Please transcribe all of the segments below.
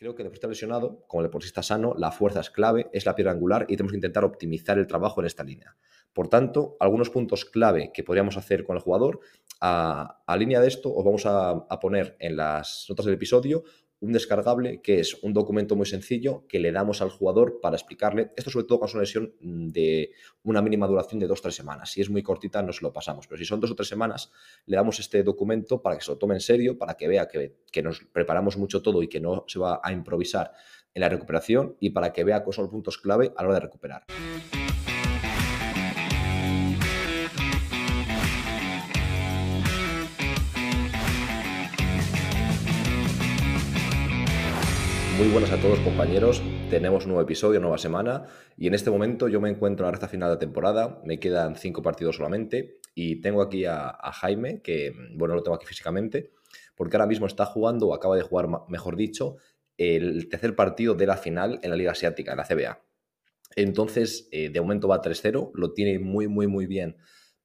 Creo que el deportista lesionado, como el deportista sano, la fuerza es clave, es la piedra angular y tenemos que intentar optimizar el trabajo en esta línea. Por tanto, algunos puntos clave que podríamos hacer con el jugador, a, línea de esto os vamos a, a poner en las notas del episodio un descargable que es un documento muy sencillo que le damos al jugador para explicarle, esto sobre todo cuando es una lesión de una mínima duración de dos o tres semanas. Si es muy cortita, no se lo pasamos, pero si son dos o tres semanas, le damos este documento para que se lo tome en serio, para que vea que, que nos preparamos mucho todo y que no se va a improvisar en la recuperación y para que vea cuáles son los puntos clave a la hora de recuperar. Muy buenas a todos compañeros, tenemos un nuevo episodio, nueva semana y en este momento yo me encuentro en la recta final de temporada, me quedan cinco partidos solamente y tengo aquí a, Jaime, que bueno, lo tengo aquí físicamente, porque ahora mismo está jugando o acaba de jugar, mejor dicho, el tercer partido de la final en la Liga Asiática, en la CBA. Entonces, eh, de momento va 3-0, lo tiene muy, muy, muy bien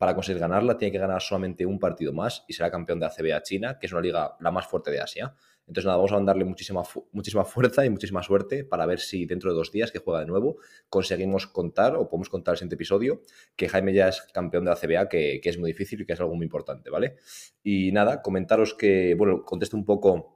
para conseguir ganarla, tiene que ganar solamente un partido más y será campeón de la CBA China, que es una liga la más fuerte de Asia. Entonces, nada, vamos a mandarle muchísima, muchísima fuerza y muchísima suerte para ver si dentro de dos días que juega de nuevo conseguimos contar o podemos contar el siguiente episodio que Jaime ya es campeón de la CBA, que, que es muy difícil y que es algo muy importante, ¿vale? Y nada, comentaros que, bueno, contesto un poco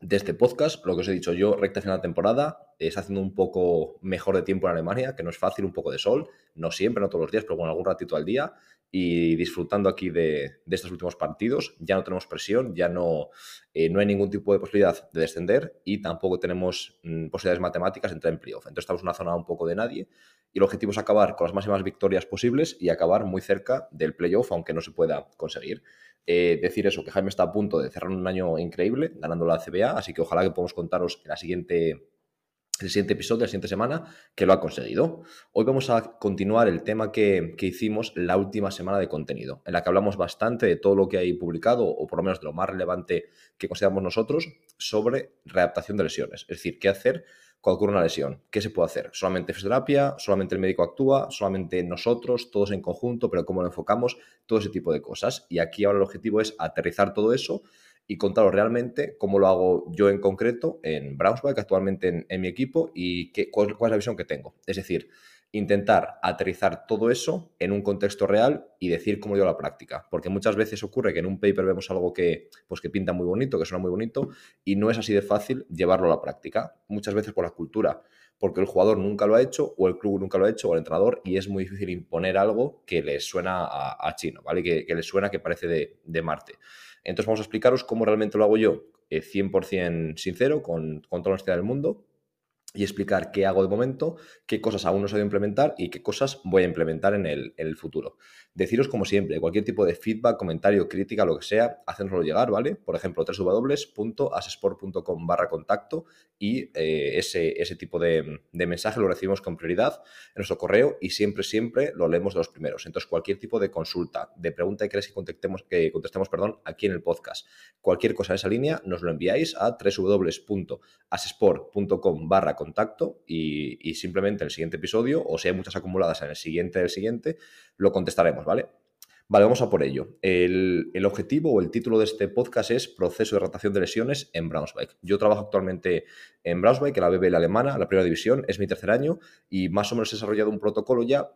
de este podcast, lo que os he dicho yo, recta final de temporada, está haciendo un poco mejor de tiempo en Alemania, que no es fácil, un poco de sol, no siempre, no todos los días, pero bueno, algún ratito al día, y disfrutando aquí de, estos últimos partidos. Ya no tenemos presión, ya no, eh, no hay ningún tipo de posibilidad de descender y tampoco tenemos mm, posibilidades matemáticas de entrar en playoff. Entonces estamos en una zona un poco de nadie y el objetivo es acabar con las máximas victorias posibles y acabar muy cerca del playoff, aunque no se pueda conseguir. Eh, decir eso, que Jaime está a punto de cerrar un año increíble ganando la CBA, así que ojalá que podamos contaros en la siguiente el siguiente episodio, la siguiente semana, que lo ha conseguido. Hoy vamos a continuar el tema que, hicimos la última semana de contenido, en la que hablamos bastante de todo lo que hay publicado, o por lo menos de lo más relevante que consideramos nosotros, sobre readaptación de lesiones. Es decir, qué hacer cuando ocurre una lesión. ¿Qué se puede hacer? ¿Solamente fisioterapia? ¿Solamente el médico actúa? ¿Solamente nosotros? ¿Todos en conjunto? ¿Pero cómo lo enfocamos? Todo ese tipo de cosas. Y aquí ahora el objetivo es aterrizar todo eso y contaros realmente cómo lo hago yo en concreto en Braunschweig, actualmente en, mi equipo, y qué, cuál, es la visión que tengo. Es decir, intentar aterrizar todo eso en un contexto real y decir cómo yo la práctica. Porque muchas veces ocurre que en un paper vemos algo que, pues, que pinta muy bonito, que suena muy bonito, y no es así de fácil llevarlo a la práctica. Muchas veces por la cultura, porque el jugador nunca lo ha hecho, o el club nunca lo ha hecho, o el entrenador, y es muy difícil imponer algo que le suena a, chino, ¿vale? Que, que le suena que parece de, de Marte. Entonces vamos a explicaros cómo realmente lo hago yo, 100% eh, sincero, con, con toda la honestidad del mundo, y explicar qué hago de momento, qué cosas aún no sé implementar y qué cosas voy a implementar en el, en el, futuro. Deciros, como siempre, cualquier tipo de feedback, comentario, crítica, lo que sea, hacérnoslo llegar, ¿vale? Por ejemplo, www.asesport.com barra contacto y eh, ese, ese, tipo de, de, mensaje lo recibimos con prioridad en nuestro correo y siempre, siempre lo leemos de los primeros. Entonces, cualquier tipo de consulta, de pregunta que queréis que contestemos, que contestemos perdón, aquí en el podcast, cualquier cosa en esa línea, nos lo enviáis a www.asesport.com barra contacto y, y simplemente en el siguiente episodio, o si hay muchas acumuladas en el siguiente del siguiente, lo contestaremos, ¿vale? Vale, vamos a por ello. El, objetivo o el título de este podcast es Proceso de rotación de lesiones en Braunschweig. Yo trabajo actualmente en Braunschweig, en la BBL alemana, la primera división, es mi tercer año y más o menos he desarrollado un protocolo ya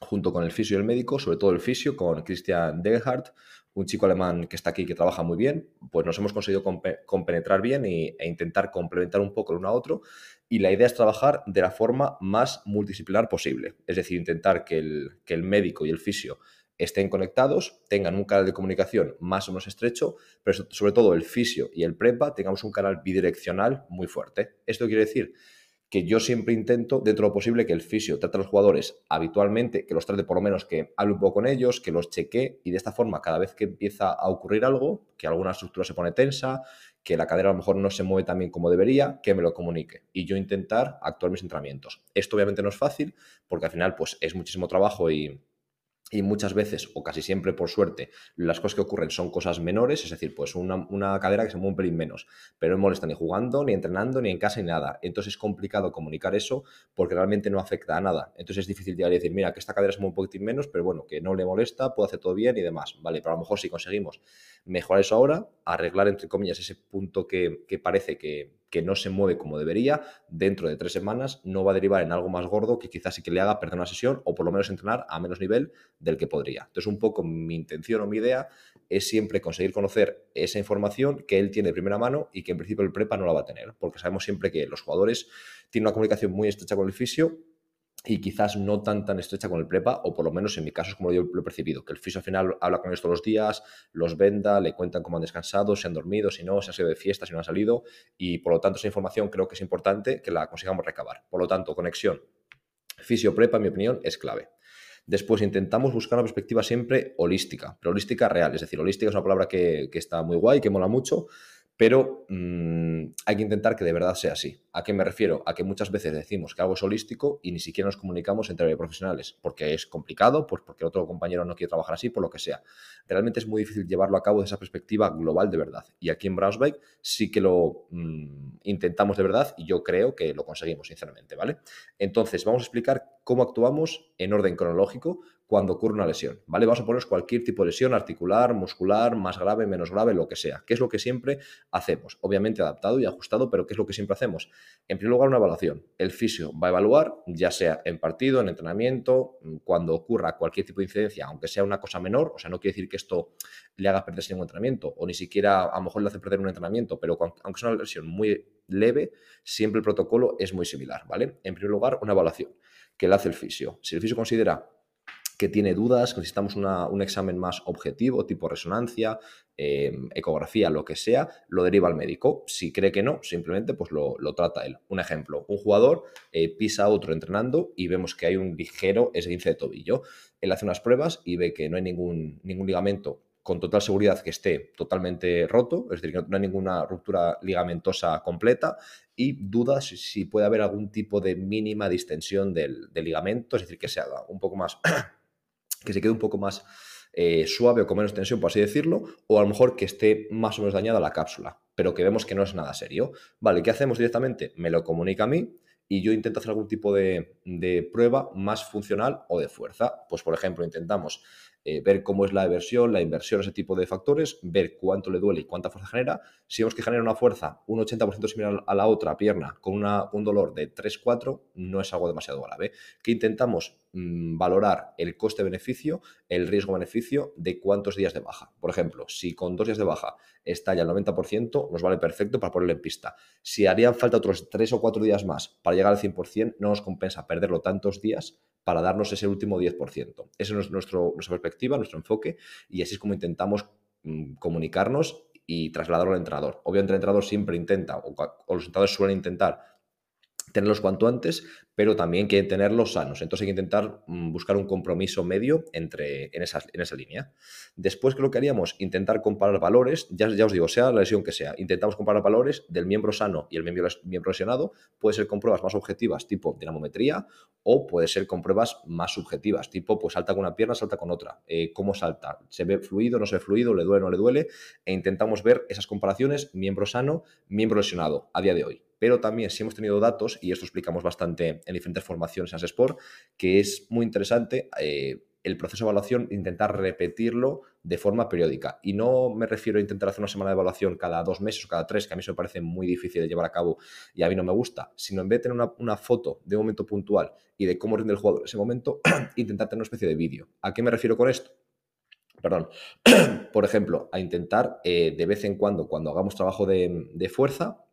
junto con el fisio y el médico, sobre todo el fisio, con Christian Degerhardt, un chico alemán que está aquí que trabaja muy bien, pues nos hemos conseguido compenetrar bien e intentar complementar un poco el uno a otro. Y la idea es trabajar de la forma más multidisciplinar posible, es decir, intentar que el, que el médico y el fisio estén conectados, tengan un canal de comunicación más o menos estrecho, pero sobre todo el fisio y el prepa tengamos un canal bidireccional muy fuerte. Esto quiere decir que yo siempre intento, dentro de lo posible, que el fisio trate a los jugadores habitualmente, que los trate por lo menos que hable un poco con ellos, que los cheque y de esta forma, cada vez que empieza a ocurrir algo, que alguna estructura se pone tensa, que la cadera a lo mejor no se mueve tan bien como debería, que me lo comunique y yo intentar actuar mis entrenamientos. Esto obviamente no es fácil porque al final pues es muchísimo trabajo y, y muchas veces, o casi siempre por suerte, las cosas que ocurren son cosas menores, es decir, pues una, cadera que se mueve un pelín menos, pero no molesta ni jugando, ni entrenando, ni en casa, ni nada. Entonces es complicado comunicar eso porque realmente no afecta a nada. Entonces es difícil llegar y decir, mira, que esta cadera se mueve un poquitín menos, pero bueno, que no le molesta, puede hacer todo bien y demás, ¿vale? Pero a lo mejor si conseguimos mejorar eso ahora, arreglar, entre comillas, ese punto que, parece que, que, no se mueve como debería, dentro de tres semanas no va a derivar en algo más gordo que quizás sí que le haga perder una sesión o por lo menos entrenar a menos nivel del que podría. Entonces, un poco mi intención o mi idea es siempre conseguir conocer esa información que él tiene de primera mano y que en principio el prepa no la va a tener, porque sabemos siempre que los jugadores tienen una comunicación muy estrecha con el fisio y quizás no tan tan estrecha con el prepa, o por lo menos en mi caso es como yo lo he percibido, que el fisio al final habla con ellos todos los días, los venda, le cuentan cómo han descansado, si han dormido, si no, si han sido de fiesta, si no han salido, y por lo tanto esa información creo que es importante que la consigamos recabar. Por lo tanto, conexión fisio-prepa, en mi opinión, es clave. Después intentamos buscar una perspectiva siempre holística, pero holística real, es decir, holística es una palabra que, que está muy guay, que mola mucho, pero mm, hay que intentar que de verdad sea así. ¿A qué me refiero? A que muchas veces decimos que algo es holístico y ni siquiera nos comunicamos entre profesionales, porque es complicado, pues porque otro compañero no quiere trabajar así, por lo que sea. Realmente es muy difícil llevarlo a cabo desde esa perspectiva global de verdad. Y aquí en Braunschweig sí que lo mm, intentamos de verdad y yo creo que lo conseguimos, sinceramente, ¿vale? Entonces, vamos a explicar cómo actuamos en orden cronológico cuando ocurre una lesión, ¿vale? Vamos a poner cualquier tipo de lesión articular, muscular, más grave, menos grave, lo que sea. ¿Qué es lo que siempre hacemos? Obviamente adaptado y ajustado, pero ¿qué es lo que siempre hacemos? En primer lugar, una evaluación. El fisio va a evaluar, ya sea en partido, en entrenamiento, cuando ocurra cualquier tipo de incidencia, aunque sea una cosa menor, o sea, no quiere decir que esto le haga perder ningún entrenamiento, o ni siquiera a lo mejor le hace perder un entrenamiento, pero aunque sea una lesión muy leve, siempre el protocolo es muy similar, ¿vale? En primer lugar, una evaluación que le hace el fisio. Si el fisio considera que tiene dudas, que necesitamos un examen más objetivo, tipo resonancia, em, ecografía, lo que sea, lo deriva al médico. Si cree que no, simplemente pues lo, trata él. Un ejemplo, un jugador eh, pisa a otro entrenando y vemos que hay un ligero esguince de tobillo. Él hace unas pruebas y ve que no hay ningún, ningún ligamento con total seguridad que esté totalmente roto, es decir, que no hay ninguna ruptura ligamentosa completa y duda si, puede haber algún tipo de mínima distensión del, del ligamento, es decir, que se haga un poco más que se quede un poco más eh, suave o con menos tensión, por así decirlo, o a lo mejor que esté más o menos dañada la cápsula, pero que vemos que no es nada serio. Vale, ¿qué hacemos directamente? Me lo comunica a mí y yo intento hacer algún tipo de, prueba más funcional o de fuerza. Pues, por ejemplo, intentamos eh, ver cómo es la eversión, la inversión, ese tipo de factores, ver cuánto le duele y cuánta fuerza genera. Si vemos que genera una fuerza un 80% similar a la otra pierna con una, un dolor de 3-4, no es algo demasiado grave. Que intentamos mm, valorar el coste-beneficio, el riesgo-beneficio de cuántos días de baja. Por ejemplo, si con dos días de baja está ya el 90%, nos vale perfecto para ponerle en pista. Si harían falta otros 3 o 4 días más para llegar al 100%, no nos compensa perderlo tantos días para darnos ese último 10%. Esa es nuestra perspectiva, nuestro enfoque, y así es como intentamos mm, comunicarnos y trasladarlo al entrenador. Obviamente el entrenador siempre intenta, o, o los entrenadores suelen intentar tenerlos cuanto antes, pero también quieren tenerlos sanos. Entonces hay que intentar mm, buscar un compromiso medio entre, en, esa, en esa línea. Después, ¿qué lo que haríamos? Intentar comparar valores, ya, ya os digo, sea la lesión que sea, intentamos comparar valores del miembro sano y el miembro, miembro lesionado. Puede ser con pruebas más objetivas, tipo dinamometría, o puede ser con pruebas más subjetivas, tipo, pues salta con una pierna, salta con otra. Eh, ¿Cómo salta? ¿Se ve fluido, no se ve fluido? ¿Le duele, no le duele? E intentamos ver esas comparaciones, miembro sano, miembro lesionado, a día de hoy pero también si hemos tenido datos, y esto explicamos bastante en diferentes formaciones en Sport, que es muy interesante eh, el proceso de evaluación, intentar repetirlo de forma periódica. Y no me refiero a intentar hacer una semana de evaluación cada dos meses o cada tres, que a mí eso me parece muy difícil de llevar a cabo y a mí no me gusta, sino en vez de tener una, foto de un momento puntual y de cómo rinde el jugador en ese momento, intentar tener una especie de vídeo. ¿A qué me refiero con esto? Perdón, por ejemplo, a intentar eh, de vez en cuando, cuando hagamos trabajo de fuerza,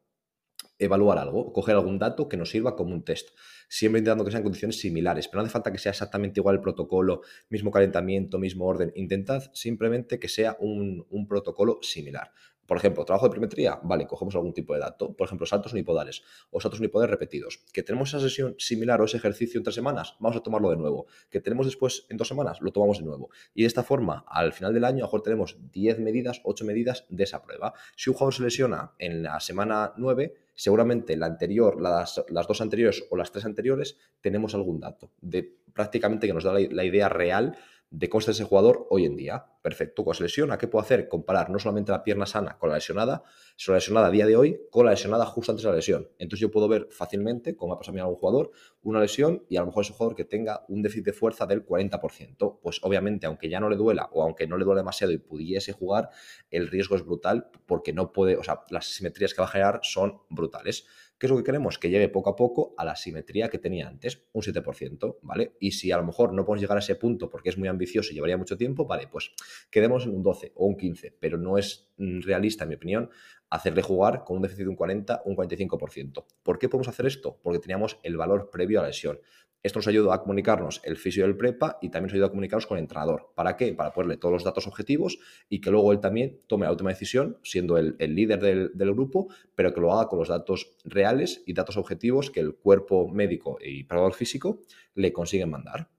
evaluar algo, coger algún dato que nos sirva como un test. Siempre intentando que sean condiciones similares, pero no hace falta que sea exactamente igual el protocolo, mismo calentamiento, mismo orden. Intentad simplemente que sea un, protocolo similar. Por ejemplo, trabajo de perimetría, vale, cogemos algún tipo de dato, por ejemplo, saltos unipodales o saltos unipodales repetidos. Que tenemos esa sesión similar o ese ejercicio en tres semanas, vamos a tomarlo de nuevo. Que tenemos después en dos semanas, lo tomamos de nuevo. Y de esta forma, al final del año, a lo mejor tenemos 10 medidas, 8 medidas de esa prueba. Si un jugador se lesiona en la semana 9, seguramente la anterior, las, las, dos anteriores o las tres anteriores, tenemos algún dato de prácticamente que nos da la, la idea real de cómo está ese jugador hoy en día. Perfecto, con esa lesión, ¿a qué puedo hacer? Comparar no solamente la pierna sana con la lesionada, sino la lesionada a día de hoy con la lesionada justo antes de la lesión. Entonces yo puedo ver fácilmente, como ha pasado a mí algún jugador, una lesión y a lo mejor es un jugador que tenga un déficit de fuerza del 40%. Pues obviamente, aunque ya no le duela o aunque no le duele demasiado y pudiese jugar, el riesgo es brutal porque no puede, o sea, las simetrías que va a generar son brutales. ¿Qué es lo que queremos? Que llegue poco a poco a la simetría que tenía antes, un 7%, ¿vale? Y si a lo mejor no podemos llegar a ese punto porque es muy ambicioso y llevaría mucho tiempo, vale, pues quedemos en un 12 o un 15, pero no es mm, realista, en mi opinión, hacerle jugar con un déficit de un 40, un 45%. ¿Por qué podemos hacer esto? Porque teníamos el valor previo a la lesión. Esto nos ayuda a comunicarnos el fisio del prepa y también nos ayuda a comunicarnos con el entrenador. ¿Para qué? Para ponerle todos los datos objetivos y que luego él también tome la última decisión, siendo el, líder del, grupo, pero que lo haga con los datos reales y datos objetivos que el cuerpo médico y preparador físico le consiguen mandar.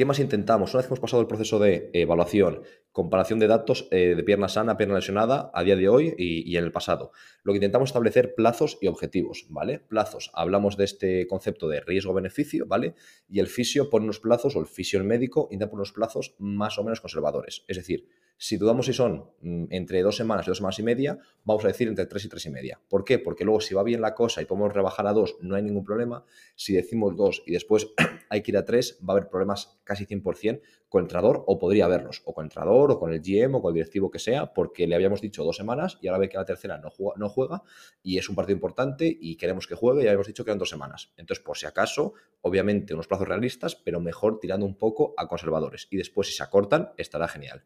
¿Qué más intentamos? Una vez que hemos pasado el proceso de evaluación, comparación de datos eh, de pierna sana, pierna lesionada a día de hoy y, en el pasado, lo que intentamos es establecer plazos y objetivos, ¿vale? Plazos, hablamos de este concepto de riesgo-beneficio, ¿vale? Y el fisio pone unos plazos, o el fisio el médico, intenta poner unos plazos más o menos conservadores. Es decir, si dudamos si son mm, entre dos semanas y dos semanas y media, vamos a decir entre tres y tres y media. ¿Por qué? Porque luego si va bien la cosa y podemos rebajar a dos, no hay ningún problema. Si decimos dos y después hay que ir a tres, va a haber problemas casi 100% con el entrenador o podría haberlos, o con el entrenador o con el GM o con el directivo que sea, porque le habíamos dicho dos semanas y ahora ve que la tercera no juega, no juega y es un partido importante y queremos que juegue y habíamos dicho que eran dos semanas. Entonces, por si acaso, obviamente unos plazos realistas, pero mejor tirando un poco a conservadores. Y después, si se acortan, estará genial.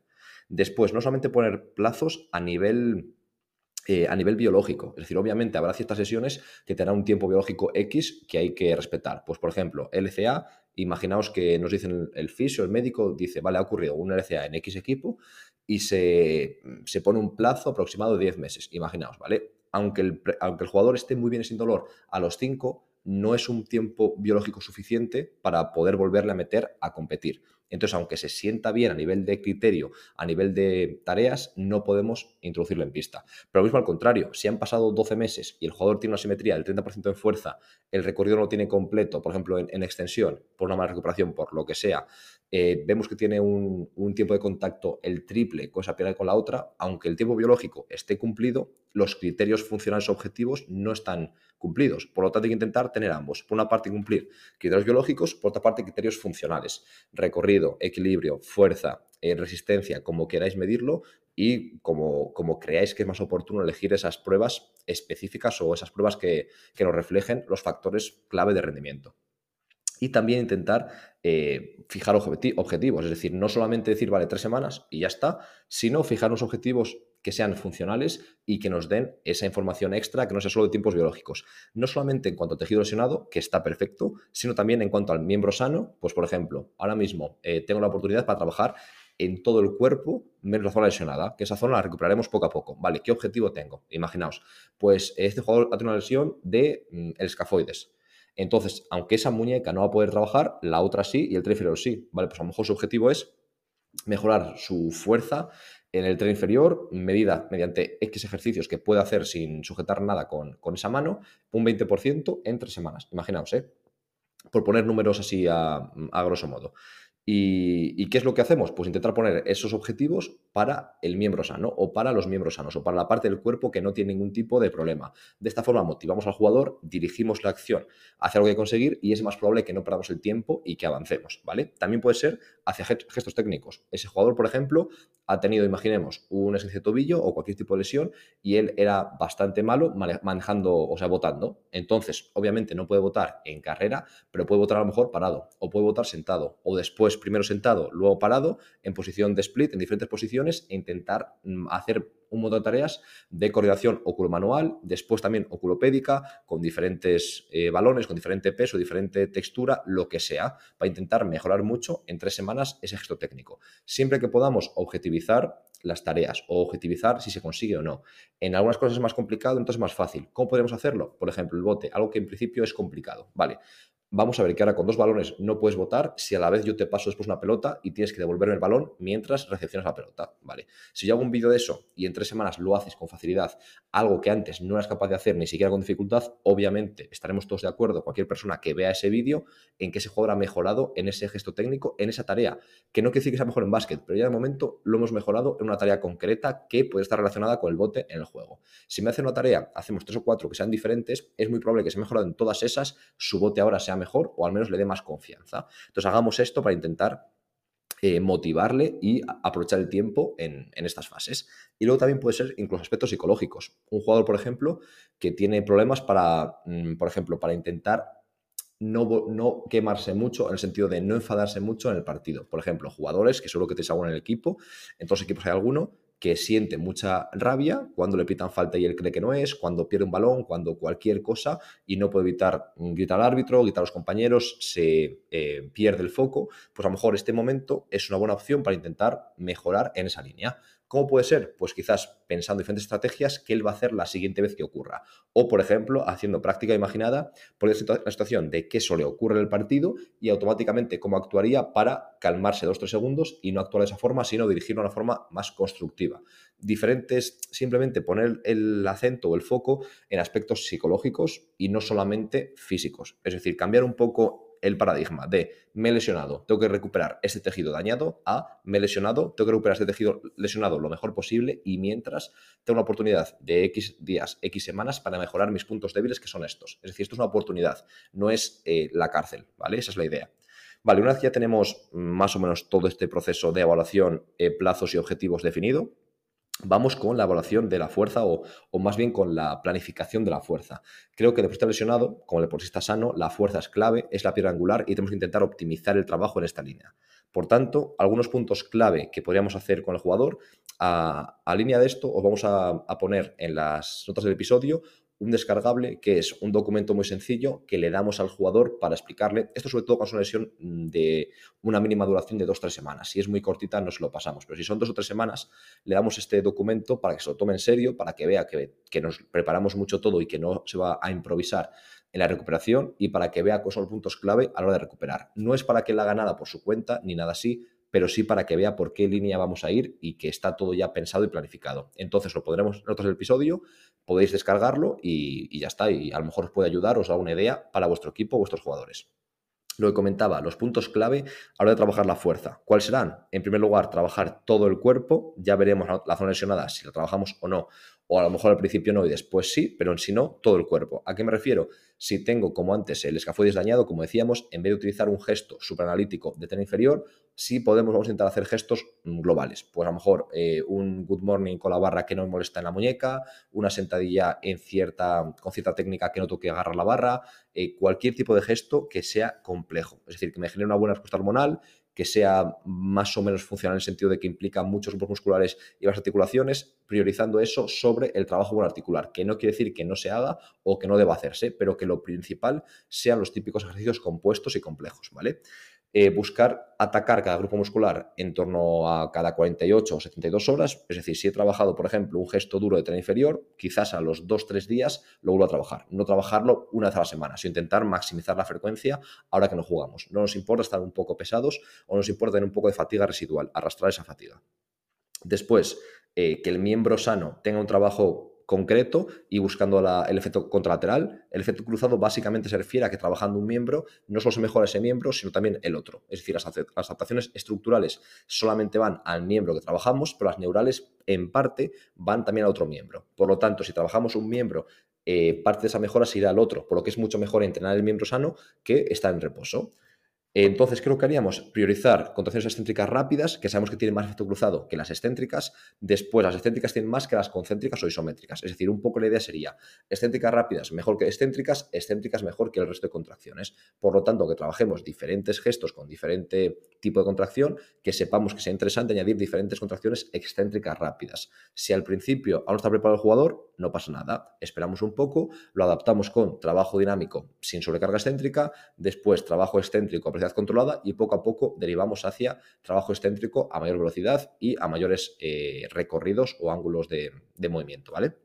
Después, no solamente poner plazos a nivel, eh, a nivel biológico. Es decir, obviamente habrá ciertas sesiones que tendrán un tiempo biológico X que hay que respetar. Pues, por ejemplo, LCA, imaginaos que nos dicen el fisio, el médico, dice, vale, ha ocurrido un LCA en X equipo y se, se pone un plazo aproximado de 10 meses. Imaginaos, ¿vale? Aunque el, aunque el jugador esté muy bien sin dolor a los 5, no es un tiempo biológico suficiente para poder volverle a meter a competir. Entonces, aunque se sienta bien a nivel de criterio, a nivel de tareas, no podemos introducirlo en pista. Pero lo mismo al contrario, si han pasado 12 meses y el jugador tiene una simetría del 30% en fuerza, el recorrido no lo tiene completo, por ejemplo, en, extensión, por una mala recuperación, por lo que sea, eh, vemos que tiene un, tiempo de contacto el triple con esa pierna y con la otra, aunque el tiempo biológico esté cumplido, los criterios funcionales objetivos no están cumplidos. Por lo tanto, hay que intentar tener ambos. Por una parte, cumplir criterios biológicos, por otra parte, criterios funcionales. Recorrido, equilibrio, fuerza, eh, resistencia, como queráis medirlo y como, como, creáis que es más oportuno elegir esas pruebas específicas o esas pruebas que, que nos reflejen los factores clave de rendimiento y también intentar eh, fijar objetivos, es decir, no solamente decir, vale, tres semanas y ya está, sino fijar unos objetivos que sean funcionales y que nos den esa información extra que no sea solo de tiempos biológicos. No solamente en cuanto a tejido lesionado, que está perfecto, sino también en cuanto al miembro sano, pues por ejemplo, ahora mismo eh, tengo la oportunidad para trabajar en todo el cuerpo, menos la zona lesionada, que esa zona la recuperaremos poco a poco. Vale, ¿qué objetivo tengo? Imaginaos, pues este jugador ha tenido una lesión de mm, el escafoides. Entonces, aunque esa muñeca no va a poder trabajar, la otra sí y el tren inferior sí. Vale, pues a lo mejor su objetivo es mejorar su fuerza en el tren inferior, medida mediante X ejercicios que puede hacer sin sujetar nada con, esa mano, un 20% en tres semanas. Imaginaos, ¿eh? Por poner números así a, a grosso modo. ¿Y, qué es lo que hacemos? Pues intentar poner esos objetivos para el miembro sano o para los miembros sanos o para la parte del cuerpo que no tiene ningún tipo de problema. De esta forma motivamos al jugador, dirigimos la acción hacia hay que conseguir y es más probable que no perdamos el tiempo y que avancemos, ¿vale? También puede ser hacia gestos técnicos. Ese jugador, por ejemplo, ha tenido, imaginemos, un esencia de tobillo o cualquier tipo de lesión y él era bastante malo manejando, o sea, votando. Entonces, obviamente no puede votar en carrera, pero puede votar a lo mejor parado o puede votar sentado o después primero sentado, luego parado, en posición de split, en diferentes posiciones, e intentar mm, hacer un montón de tareas de coordinación oculomanual, después también oculopédica, con diferentes eh, balones, con diferente peso, diferente textura, lo que sea, para intentar mejorar mucho en tres semanas ese gesto técnico. Siempre que podamos objetivizar las tareas o objetivizar si se consigue o no. En algunas cosas es más complicado, entonces es más fácil. ¿Cómo podemos hacerlo? Por ejemplo, el bote, algo que en principio es complicado. Vale, vamos a ver que ahora con dos balones no puedes votar si a la vez yo te paso después una pelota y tienes que devolverme el balón mientras recepcionas la pelota, ¿vale? Si yo hago un vídeo de eso y en tres semanas lo haces con facilidad, algo que antes no eras capaz de hacer ni siquiera con dificultad, obviamente estaremos todos de acuerdo, cualquier persona que vea ese vídeo, en que ese jugador ha mejorado en ese gesto técnico, en esa tarea, que no quiere decir que sea mejor en básquet, pero ya de momento lo hemos mejorado en una tarea concreta que puede estar relacionada con el bote en el juego. Si me hace una tarea, hacemos tres o cuatro que sean diferentes, es muy probable que se ha mejorado en todas esas, su bote ahora sea mejor o al menos le dé más confianza. Entonces hagamos esto para intentar eh, motivarle y aprovechar el tiempo en, estas fases. Y luego también puede ser incluso aspectos psicológicos. Un jugador, por ejemplo, que tiene problemas para, mm, por ejemplo, para intentar no, no, quemarse mucho, en el sentido de no enfadarse mucho en el partido. Por ejemplo, jugadores, que seguro que te alguno en el equipo, en todos los equipos hay alguno, que siente mucha rabia cuando le pitan falta y él cree que no es, cuando pierde un balón, cuando cualquier cosa y no puede evitar gritar al árbitro, gritar a los compañeros, se eh, pierde el foco, pues a lo mejor este momento es una buena opción para intentar mejorar en esa línea. ¿Cómo puede ser? Pues quizás pensando en diferentes estrategias que él va a hacer la siguiente vez que ocurra. O, por ejemplo, haciendo práctica imaginada por la situación de qué eso le ocurre en el partido y automáticamente cómo actuaría para calmarse dos o tres segundos y no actuar de esa forma, sino dirigirlo de una forma más constructiva. Diferentes, simplemente poner el acento o el foco en aspectos psicológicos y no solamente físicos. Es decir, cambiar un poco el paradigma de me he lesionado, tengo que recuperar este tejido dañado, a me he lesionado, tengo que recuperar este tejido lesionado lo mejor posible y mientras tengo una oportunidad de X días, X semanas para mejorar mis puntos débiles que son estos. Es decir, esto es una oportunidad, no es eh, la cárcel, ¿vale? Esa es la idea. Vale, una vez ya tenemos más o menos todo este proceso de evaluación, eh, plazos y objetivos definido, Vamos con la evaluación de la fuerza o, más bien con la planificación de la fuerza. Creo que después de estar lesionado, como el deportista sano, la fuerza es clave, es la piedra angular y tenemos que intentar optimizar el trabajo en esta línea. Por tanto, algunos puntos clave que podríamos hacer con el jugador, a, línea de esto os vamos a, a poner en las notas del episodio un descargable que es un documento muy sencillo que le damos al jugador para explicarle, esto sobre todo con una lesión de una mínima duración de dos o tres semanas. Si es muy cortita, no se lo pasamos, pero si son dos o tres semanas, le damos este documento para que se lo tome en serio, para que vea que, que nos preparamos mucho todo y que no se va a improvisar en la recuperación y para que vea cuáles son los puntos clave a la hora de recuperar. No es para que él haga nada por su cuenta ni nada así, pero sí para que vea por qué línea vamos a ir y que está todo ya pensado y planificado. Entonces lo podremos en otros episodio, podéis descargarlo y, ya está. Y a lo mejor os puede ayudar, os da una idea para vuestro equipo, vuestros jugadores. Lo que comentaba, los puntos clave a la hora de trabajar la fuerza. ¿Cuáles serán? En primer lugar, trabajar todo el cuerpo. Ya veremos la zona lesionada si la trabajamos o no. O a lo mejor al principio no y después sí, pero si no, todo el cuerpo. ¿A qué me refiero? Si tengo, como antes, el escafoides dañado, como decíamos, en vez de utilizar un gesto superanalítico de tren inferior, sí podemos, vamos a intentar hacer gestos mm, globales. Pues a lo mejor eh, un good morning con la barra que no me molesta en la muñeca, una sentadilla con cierta técnica que no toque agarrar la barra, eh, cualquier tipo de gesto que sea complejo. Es decir, que me genere una buena respuesta hormonal, que sea más o menos funcional en el sentido de que implica muchos grupos musculares y las articulaciones, priorizando eso sobre el trabajo articular, que no quiere decir que no se haga o que no deba hacerse, pero que lo principal sean los típicos ejercicios compuestos y complejos, ¿vale? Eh, buscar atacar cada grupo muscular en torno a cada 48 o 72 horas. Es decir, si he trabajado, por ejemplo, un gesto duro de tren inferior, quizás a los 2-3 días lo vuelvo a trabajar. No trabajarlo una vez a la semana, sino intentar maximizar la frecuencia ahora que no jugamos. No nos importa estar un poco pesados o nos importa tener un poco de fatiga residual, arrastrar esa fatiga. Después, eh, que el miembro sano tenga un trabajo concreto y buscando el efecto contralateral. El efecto cruzado básicamente se refiere a que trabajando un miembro no solo se mejora ese miembro, sino también el otro. Es decir, las, adaptaciones estructurales solamente van al miembro que trabajamos, pero las neurales en parte van también al otro miembro. Por lo tanto, si trabajamos un miembro, eh, parte de esa mejora se irá al otro, por lo que es mucho mejor entrenar el miembro sano que estar en reposo. Entonces, creo que haríamos priorizar contracciones excéntricas rápidas, que sabemos que tienen más efecto cruzado que las excéntricas. Después, las excéntricas tienen más que las concéntricas o isométricas. Es decir, un poco la idea sería excéntricas rápidas mejor que excéntricas, excéntricas mejor que el resto de contracciones. Por lo tanto, que trabajemos diferentes gestos con diferente tipo de contracción, que sepamos que sea interesante añadir diferentes contracciones excéntricas rápidas. Si al principio aún está preparado el jugador, no pasa nada. Esperamos un poco, lo adaptamos con trabajo dinámico sin sobrecarga excéntrica, después trabajo excéntrico controlada y poco a poco derivamos hacia trabajo excéntrico a mayor velocidad y a mayores eh, recorridos o ángulos de, movimiento, ¿vale?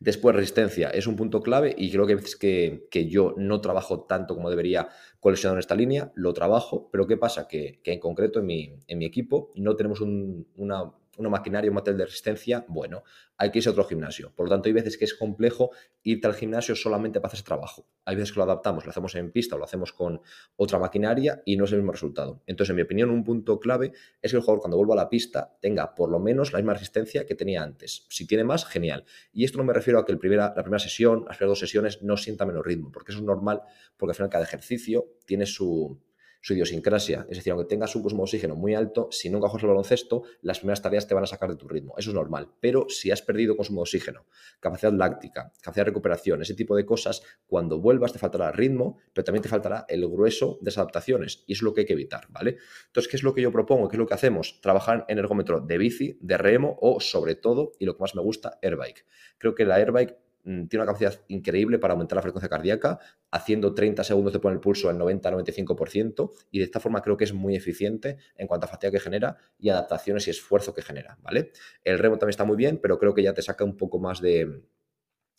Después, resistencia es un punto clave y creo que veces que, que yo no trabajo tanto como debería coleccionando en esta línea, lo trabajo, pero ¿qué pasa? Que, en concreto en mi, en mi, equipo no tenemos una una maquinaria, un material de resistencia, bueno, hay que irse a otro gimnasio. Por lo tanto, hay veces que es complejo irte al gimnasio solamente para hacer ese trabajo. Hay veces que lo adaptamos, lo hacemos en pista o lo hacemos con otra maquinaria y no es el mismo resultado. Entonces, en mi opinión, un punto clave es que el jugador cuando vuelva a la pista tenga por lo menos la misma resistencia que tenía antes. Si tiene más, genial. Y esto no me refiero a que el primera, la primera sesión, las primeras dos sesiones no sienta menos ritmo, porque eso es normal, porque al final cada ejercicio tiene su, su idiosincrasia. Es decir, aunque tengas un consumo de oxígeno muy alto, si nunca juegas el baloncesto, las primeras tareas te van a sacar de tu ritmo. Eso es normal. Pero si has perdido consumo de oxígeno, capacidad láctica, capacidad de recuperación, ese tipo de cosas, cuando vuelvas te faltará ritmo, pero también te faltará el grueso de esas adaptaciones. Y es lo que hay que evitar, ¿vale? Entonces, ¿qué es lo que yo propongo? ¿Qué es lo que hacemos? Trabajar en ergómetro de bici, de remo o, sobre todo, y lo que más me gusta, airbike. Creo que la airbike tiene una capacidad increíble para aumentar la frecuencia cardíaca, haciendo 30 segundos de poner el pulso en 90-95%, y de esta forma creo que es muy eficiente en cuanto a fatiga que genera y adaptaciones y esfuerzo que genera, ¿vale? El remo también está muy bien, pero creo que ya te saca un poco más de,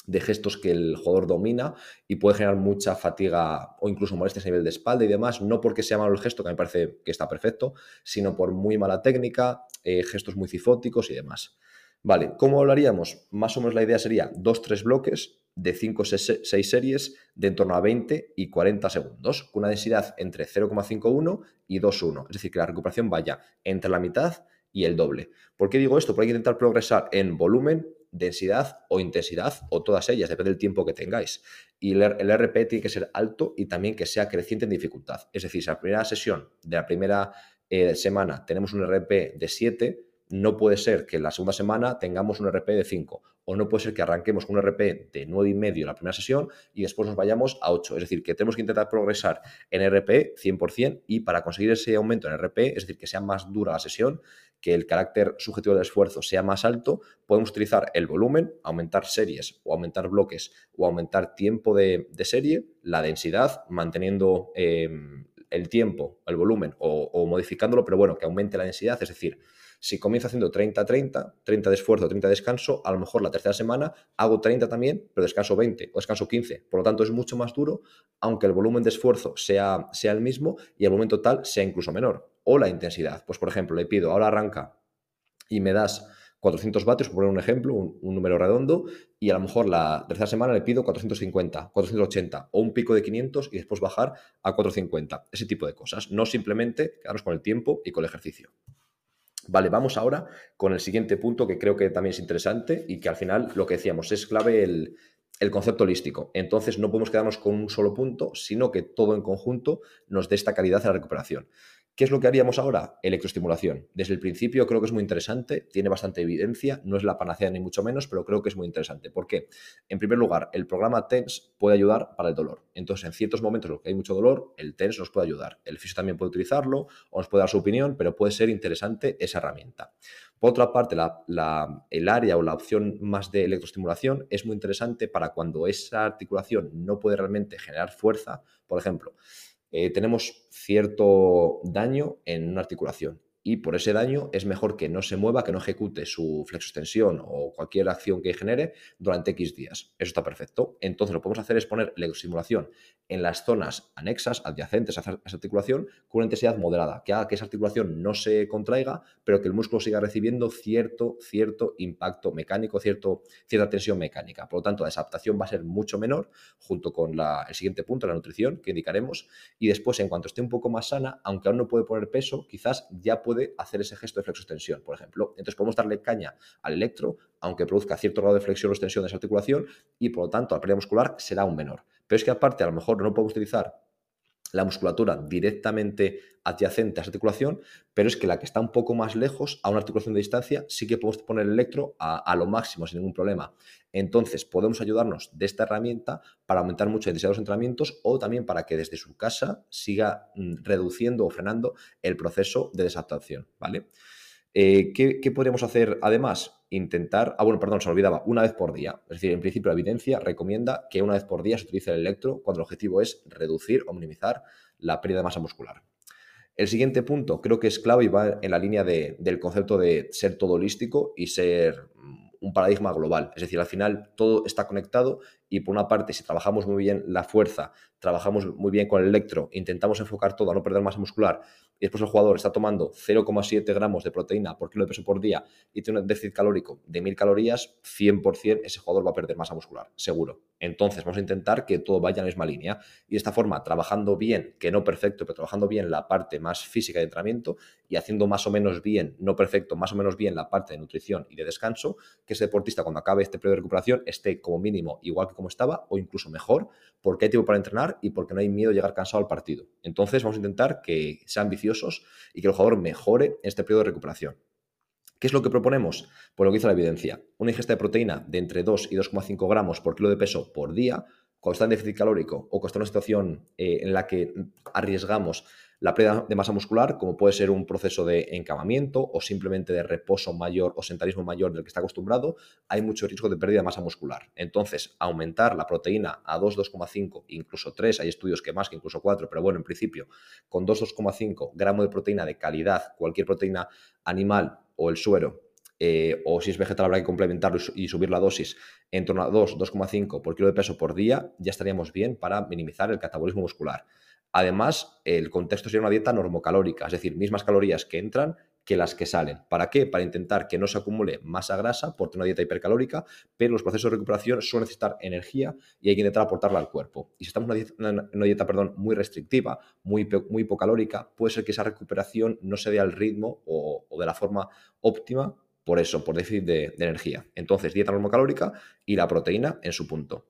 de gestos que el jugador domina y puede generar mucha fatiga o incluso molestias a nivel de espalda y demás, no porque sea malo el gesto, que me parece que está perfecto, sino por muy mala técnica, eh, gestos muy cifóticos y demás. Vale, ¿cómo hablaríamos? Más o menos la idea sería dos, tres bloques de 5 o 6 series de en torno a 20 y 40 segundos, con una densidad entre 0,51 y 2,1. Es decir, que la recuperación vaya entre la mitad y el doble. ¿Por qué digo esto? Porque hay que intentar progresar en volumen, densidad o intensidad, o todas ellas, depende del tiempo que tengáis. Y el, RP tiene que ser alto y también que sea creciente en dificultad. Es decir, si la primera sesión de la primera eh, semana tenemos un RP de 7, no puede ser que la segunda semana tengamos un RP de 5 o no puede ser que arranquemos con un RP de 9,5 en la primera sesión y después nos vayamos a 8. Es decir, que tenemos que intentar progresar en RP 100% y para conseguir ese aumento en RP, es decir, que sea más dura la sesión, que el carácter subjetivo del esfuerzo sea más alto, podemos utilizar el volumen, aumentar series o aumentar bloques o aumentar tiempo de, serie, la densidad, manteniendo em, el tiempo, el volumen o, o modificándolo, pero bueno, que aumente la densidad, es decir, si comienzo haciendo 30-30, 30 de esfuerzo, 30 de descanso, a lo mejor la tercera semana hago 30 también, pero descanso 20 o descanso 15. Por lo tanto, es mucho más duro, aunque el volumen de esfuerzo sea, sea el mismo y el volumen total sea incluso menor. O la intensidad. Pues, por ejemplo, le pido, ahora arranca y me das 400 vatios, por poner un ejemplo, un, un, número redondo, y a lo mejor la tercera semana le pido 450, 480 o un pico de 500 y después bajar a 450. Ese tipo de cosas. No simplemente quedarnos con el tiempo y con el ejercicio. Vale, vamos ahora con el siguiente punto que creo que también es interesante y que al final lo que decíamos es clave el, el concepto holístico. Entonces no podemos quedarnos con un solo punto, sino que todo en conjunto nos dé esta calidad a la recuperación. ¿Qué es lo que haríamos ahora? Electroestimulación. Desde el principio creo que es muy interesante, tiene bastante evidencia, no es la panacea ni mucho menos, pero creo que es muy interesante. ¿Por qué? En primer lugar, el programa TENS puede ayudar para el dolor. Entonces, en ciertos momentos en los que hay mucho dolor, el TENS nos puede ayudar. El fisio también puede utilizarlo o nos puede dar su opinión, pero puede ser interesante esa herramienta. Por otra parte, el área o la opción más de electroestimulación es muy interesante para cuando esa articulación no puede realmente generar fuerza. Por ejemplo, eh, tenemos cierto daño en una articulación y por ese daño es mejor que no se mueva, que no ejecute su flexoextensión o cualquier acción que genere durante X días. Eso está perfecto. Entonces lo que podemos hacer es poner electroestimulación en las zonas anexas, adyacentes a esa articulación, con una intensidad moderada, que haga que esa articulación no se contraiga, pero que el músculo siga recibiendo cierto, cierto impacto mecánico, cierto, cierta tensión mecánica. Por lo tanto, la desadaptación va a ser mucho menor, junto con el siguiente punto, la nutrición, que indicaremos. Y después, en cuanto esté un poco más sana, aunque aún no puede poner peso, quizás ya puede hacer ese gesto de flexo-extensión, por ejemplo. Entonces podemos darle caña al electro, aunque produzca cierto grado de flexión o extensión de esa articulación, y por lo tanto la pérdida muscular será un menor. Pero es que aparte, a lo mejor no podemos utilizar la musculatura directamente adyacente a esa articulación, pero es que la que está un poco más lejos, a una articulación de distancia, sí que podemos poner el electro a, lo máximo sin ningún problema. Entonces, podemos ayudarnos de esta herramienta para aumentar mucho la intensidad de los entrenamientos o también para que desde su casa siga mm, reduciendo o frenando el proceso de desadaptación, ¿vale? Eh, ¿qué, podríamos hacer además? Intentar, ah, bueno, perdón, se olvidaba, una vez por día. Es decir, en principio la evidencia recomienda que una vez por día se utilice el electro cuando el objetivo es reducir o minimizar la pérdida de masa muscular. El siguiente punto creo que es clave y va en la línea del concepto de ser todo holístico y ser un paradigma global. Es decir, al final todo está conectado y por una parte, si trabajamos muy bien la fuerza, trabajamos muy bien con el electro, intentamos enfocar todo a no perder masa muscular y después el jugador está tomando 0,7 gramos de proteína por kilo de peso por día y tiene un déficit calórico de 1000 calorías, 100% ese jugador va a perder masa muscular, seguro. Entonces vamos a intentar que todo vaya en la misma línea y de esta forma, trabajando bien, que no perfecto, pero trabajando bien la parte más física de entrenamiento y haciendo más o menos bien, no perfecto, más o menos bien la parte de nutrición y de descanso, que ese deportista cuando acabe este periodo de recuperación esté como mínimo igual que como estaba o incluso mejor, porque hay tiempo para entrenar y porque no hay miedo de llegar cansado al partido. Entonces vamos a intentar que sean ambiciosos y que el jugador mejore este periodo de recuperación. ¿Qué es lo que proponemos? Pues lo que dice la evidencia. Una ingesta de proteína de entre 2 y 2,5 gramos por kilo de peso por día, cuando está en déficit calórico o cuando está en una situación eh, en la que arriesgamos la pérdida de masa muscular, como puede ser un proceso de encamamiento o simplemente de reposo mayor o sentarismo mayor del que está acostumbrado, hay mucho riesgo de pérdida de masa muscular. Entonces, aumentar la proteína a 2, 2,5, incluso 3, hay estudios que más, que incluso 4, pero bueno, en principio, con 2, 2,5 gramos de proteína de calidad, cualquier proteína animal o el suero, eh, o si es vegetal habrá que complementarlo y subir la dosis en torno a 2, 2,5 por kilo de peso por día, ya estaríamos bien para minimizar el catabolismo muscular. Además, el contexto sería una dieta normocalórica, es decir, mismas calorías que entran que las que salen. ¿Para qué? Para intentar que no se acumule masa grasa por una dieta hipercalórica, pero los procesos de recuperación suelen necesitar energía y hay que intentar aportarla al cuerpo. Y si estamos en una dieta, perdón, muy restrictiva, muy, muy hipocalórica, puede ser que esa recuperación no se dé al ritmo o, de la forma óptima por eso, por déficit de energía. Entonces, dieta normocalórica y la proteína en su punto.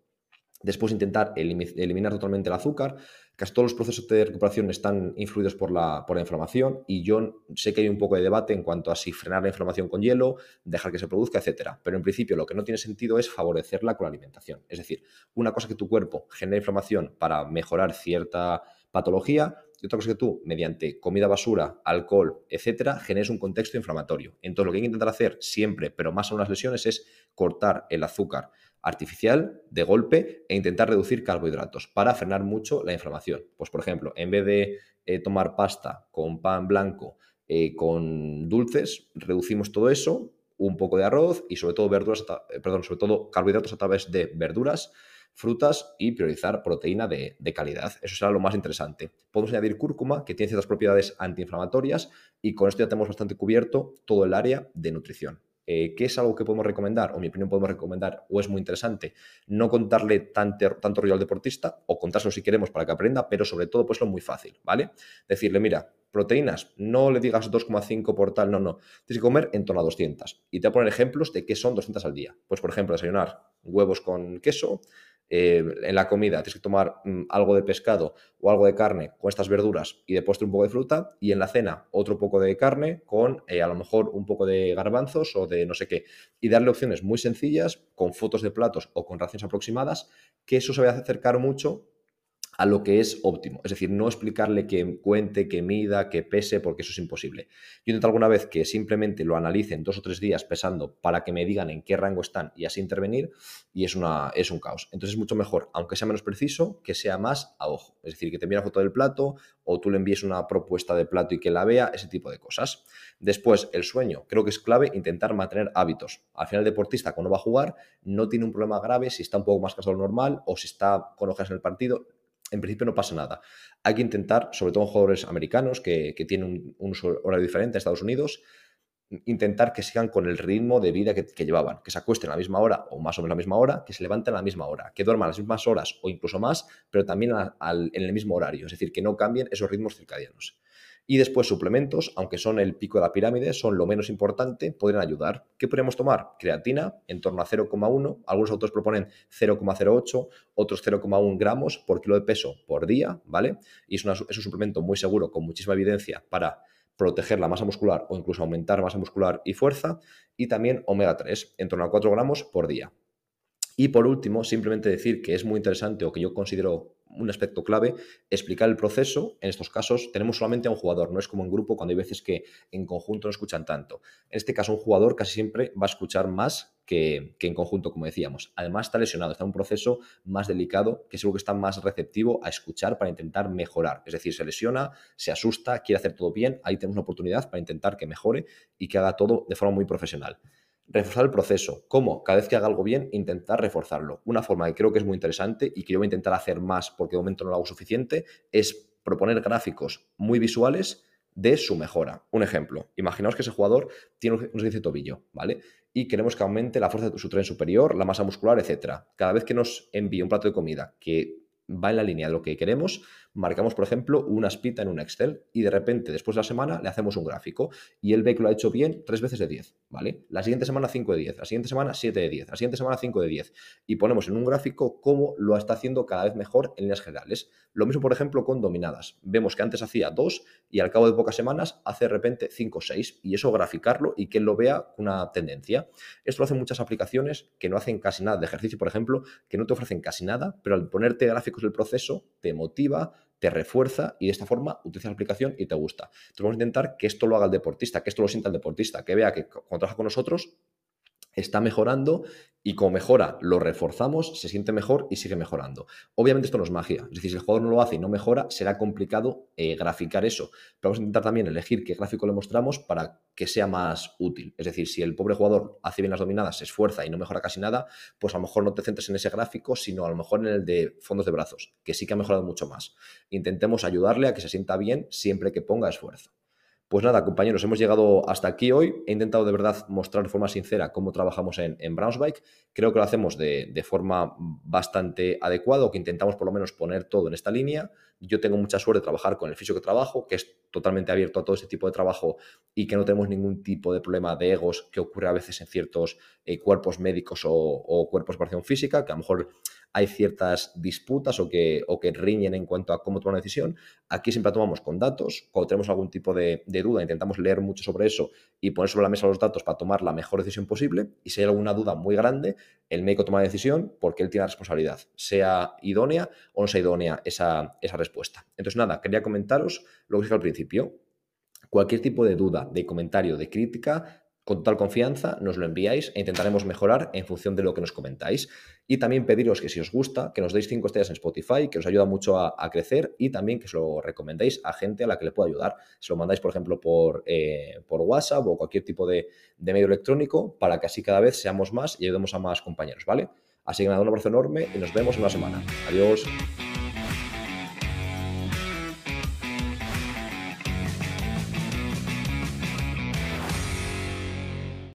Después intentar eliminar totalmente el azúcar. Casi todos los procesos de recuperación están influidos por la, inflamación y yo sé que hay un poco de debate en cuanto a si frenar la inflamación con hielo, dejar que se produzca, etcétera. Pero en principio lo que no tiene sentido es favorecerla con la alimentación. Es decir, una cosa que tu cuerpo genera inflamación para mejorar cierta patología y otra cosa que tú, mediante comida basura, alcohol, etcétera, generes un contexto inflamatorio. Entonces, lo que hay que intentar hacer siempre, pero más aún las lesiones, es cortar el azúcar artificial de golpe e intentar reducir carbohidratos para frenar mucho la inflamación. Pues, por ejemplo, en vez de eh, tomar pasta con pan blanco, eh, con dulces, reducimos todo eso, un poco de arroz y sobre todo verduras, eh, perdón, sobre todo carbohidratos a través de verduras, frutas y priorizar proteína de, de, calidad. Eso será lo más interesante. Podemos añadir cúrcuma, que tiene ciertas propiedades antiinflamatorias, y con esto ya tenemos bastante cubierto todo el área de nutrición. Eh, ¿qué es algo que podemos recomendar? O mi opinión podemos recomendar, o es muy interesante, no contarle tanto, tanto rollo al deportista, o contárselo si queremos para que aprenda, pero sobre todo, pues lo muy fácil, ¿vale? Decirle, mira, proteínas, no le digas 2,5 por tal, no, no. Tienes que comer en torno a 200. Y te voy a poner ejemplos de qué son 200 al día. Pues, por ejemplo, desayunar huevos con queso, eh, en la comida tienes que tomar mm, algo de pescado o algo de carne con estas verduras y de un poco de fruta y en la cena otro poco de carne con eh, a lo mejor un poco de garbanzos o de no sé qué y darle opciones muy sencillas con fotos de platos o con raciones aproximadas que eso se va a acercar mucho a lo que es óptimo. Es decir, no explicarle que cuente, que mida, que pese, porque eso es imposible. Yo intento alguna vez que simplemente lo analicen dos o tres días pesando para que me digan en qué rango están y así intervenir, y es, una, es un caos. Entonces es mucho mejor, aunque sea menos preciso, que sea más a ojo. Es decir, que te envíe una foto del plato o tú le envíes una propuesta de plato y que la vea, ese tipo de cosas. Después, el sueño. Creo que es clave intentar mantener hábitos. Al final, el deportista, cuando va a jugar, no tiene un problema grave si está un poco más cansado normal o si está con ojeras en el partido en principio no pasa nada. Hay que intentar, sobre todo en jugadores americanos que, tienen un, horario diferente a Estados Unidos, intentar que sigan con el ritmo de vida que, llevaban, que se acuesten a la misma hora o más o menos a la misma hora, que se levanten a la misma hora, que duerman las mismas horas o incluso más, pero también en el mismo horario, es decir, que no cambien esos ritmos circadianos. Y después suplementos, aunque son el pico de la pirámide, son lo menos importante, podrían ayudar. ¿Qué podríamos tomar? Creatina en torno a 0,1, algunos autores proponen 0,08, otros 0,1 gramos por kilo de peso por día, ¿vale? Y es, es un suplemento muy seguro, con muchísima evidencia para proteger la masa muscular o incluso aumentar masa muscular y fuerza. Y también omega 3, en torno a 4 gramos por día. Y por último, simplemente decir que es muy interesante o que yo considero un aspecto clave, explicar el proceso. En estos casos tenemos solamente a un jugador, no es como en grupo cuando hay veces que en conjunto no escuchan tanto. En este caso, un jugador casi siempre va a escuchar más que, en conjunto, como decíamos. Además, está lesionado, está en un proceso más delicado, que seguro que está más receptivo a escuchar para intentar mejorar. Es decir, se lesiona, se asusta, quiere hacer todo bien, ahí tenemos una oportunidad para intentar que mejore y que haga todo de forma muy profesional. Reforzar el proceso. ¿Cómo? Cada vez que haga algo bien, intentar reforzarlo. Una forma que creo que es muy interesante y que yo voy a intentar hacer más porque de momento no lo hago suficiente es proponer gráficos muy visuales de su mejora. Un ejemplo, imaginaos que ese jugador tiene un servicio de tobillo, ¿vale? Y queremos que aumente la fuerza de su tren superior, la masa muscular, etc. Cada vez que nos envíe un plato de comida que va en la línea de lo que queremos, marcamos, por ejemplo, una espita en un Excel y de repente, después de la semana, le hacemos un gráfico y él ve que lo ha hecho bien tres veces de 10, ¿vale? La siguiente semana 5 de 10, la siguiente semana 7 de 10, la siguiente semana 5 de 10 y ponemos en un gráfico cómo lo está haciendo cada vez mejor en líneas generales. Lo mismo, por ejemplo, con dominadas. Vemos que antes hacía 2 y al cabo de pocas semanas hace de repente 5 o 6 y eso graficarlo y que él lo vea una tendencia. Esto lo hacen muchas aplicaciones que no hacen casi nada de ejercicio, por ejemplo, que no te ofrecen casi nada, pero al ponerte gráficos del proceso te motiva, te refuerza y de esta forma utilizas la aplicación y te gusta. Entonces vamos a intentar que esto lo haga el deportista, que esto lo sienta el deportista, que vea que cuando trabaja con nosotros está mejorando y como mejora lo reforzamos, se siente mejor y sigue mejorando. Obviamente esto no es magia, es decir, si el jugador no lo hace y no mejora, será complicado eh, graficar eso. Pero vamos a intentar también elegir qué gráfico le mostramos para que sea más útil. Es decir, si el pobre jugador hace bien las dominadas, se esfuerza y no mejora casi nada, pues a lo mejor no te centres en ese gráfico, sino a lo mejor en el de fondos de brazos, que sí que ha mejorado mucho más. Intentemos ayudarle a que se sienta bien siempre que ponga esfuerzo. Pues nada, compañeros, hemos llegado hasta aquí hoy. He intentado de verdad mostrar de forma sincera cómo trabajamos en, en Brownsbike. Creo que lo hacemos de, forma bastante adecuada, o que intentamos por lo menos poner todo en esta línea. Yo tengo mucha suerte de trabajar con el fisio que trabajo, que es totalmente abierto a todo ese tipo de trabajo y que no tenemos ningún tipo de problema de egos que ocurre a veces en ciertos eh, cuerpos médicos o, o cuerpos de preparación física, que a lo mejor hay ciertas disputas o que, o que riñen en cuanto a cómo tomar una decisión. Aquí siempre tomamos con datos. Cuando tenemos algún tipo de, de, duda, intentamos leer mucho sobre eso y poner sobre la mesa los datos para tomar la mejor decisión posible. Y si hay alguna duda muy grande, el médico toma la decisión porque él tiene la responsabilidad, sea idónea o no sea idónea esa, esa respuesta. Entonces, nada, quería comentaros lo que dije al principio. Cualquier tipo de duda, de comentario, de crítica, con total confianza nos lo enviáis e intentaremos mejorar en función de lo que nos comentáis. Y también pediros que si os gusta, que nos deis cinco estrellas en Spotify, que os ayuda mucho a, crecer y también que os lo recomendéis a gente a la que le pueda ayudar. Se lo mandáis, por ejemplo, por, eh, por WhatsApp o cualquier tipo de, de, medio electrónico para que así cada vez seamos más y ayudemos a más compañeros, ¿vale? Así que nada, un abrazo enorme y nos vemos en una semana. Adiós.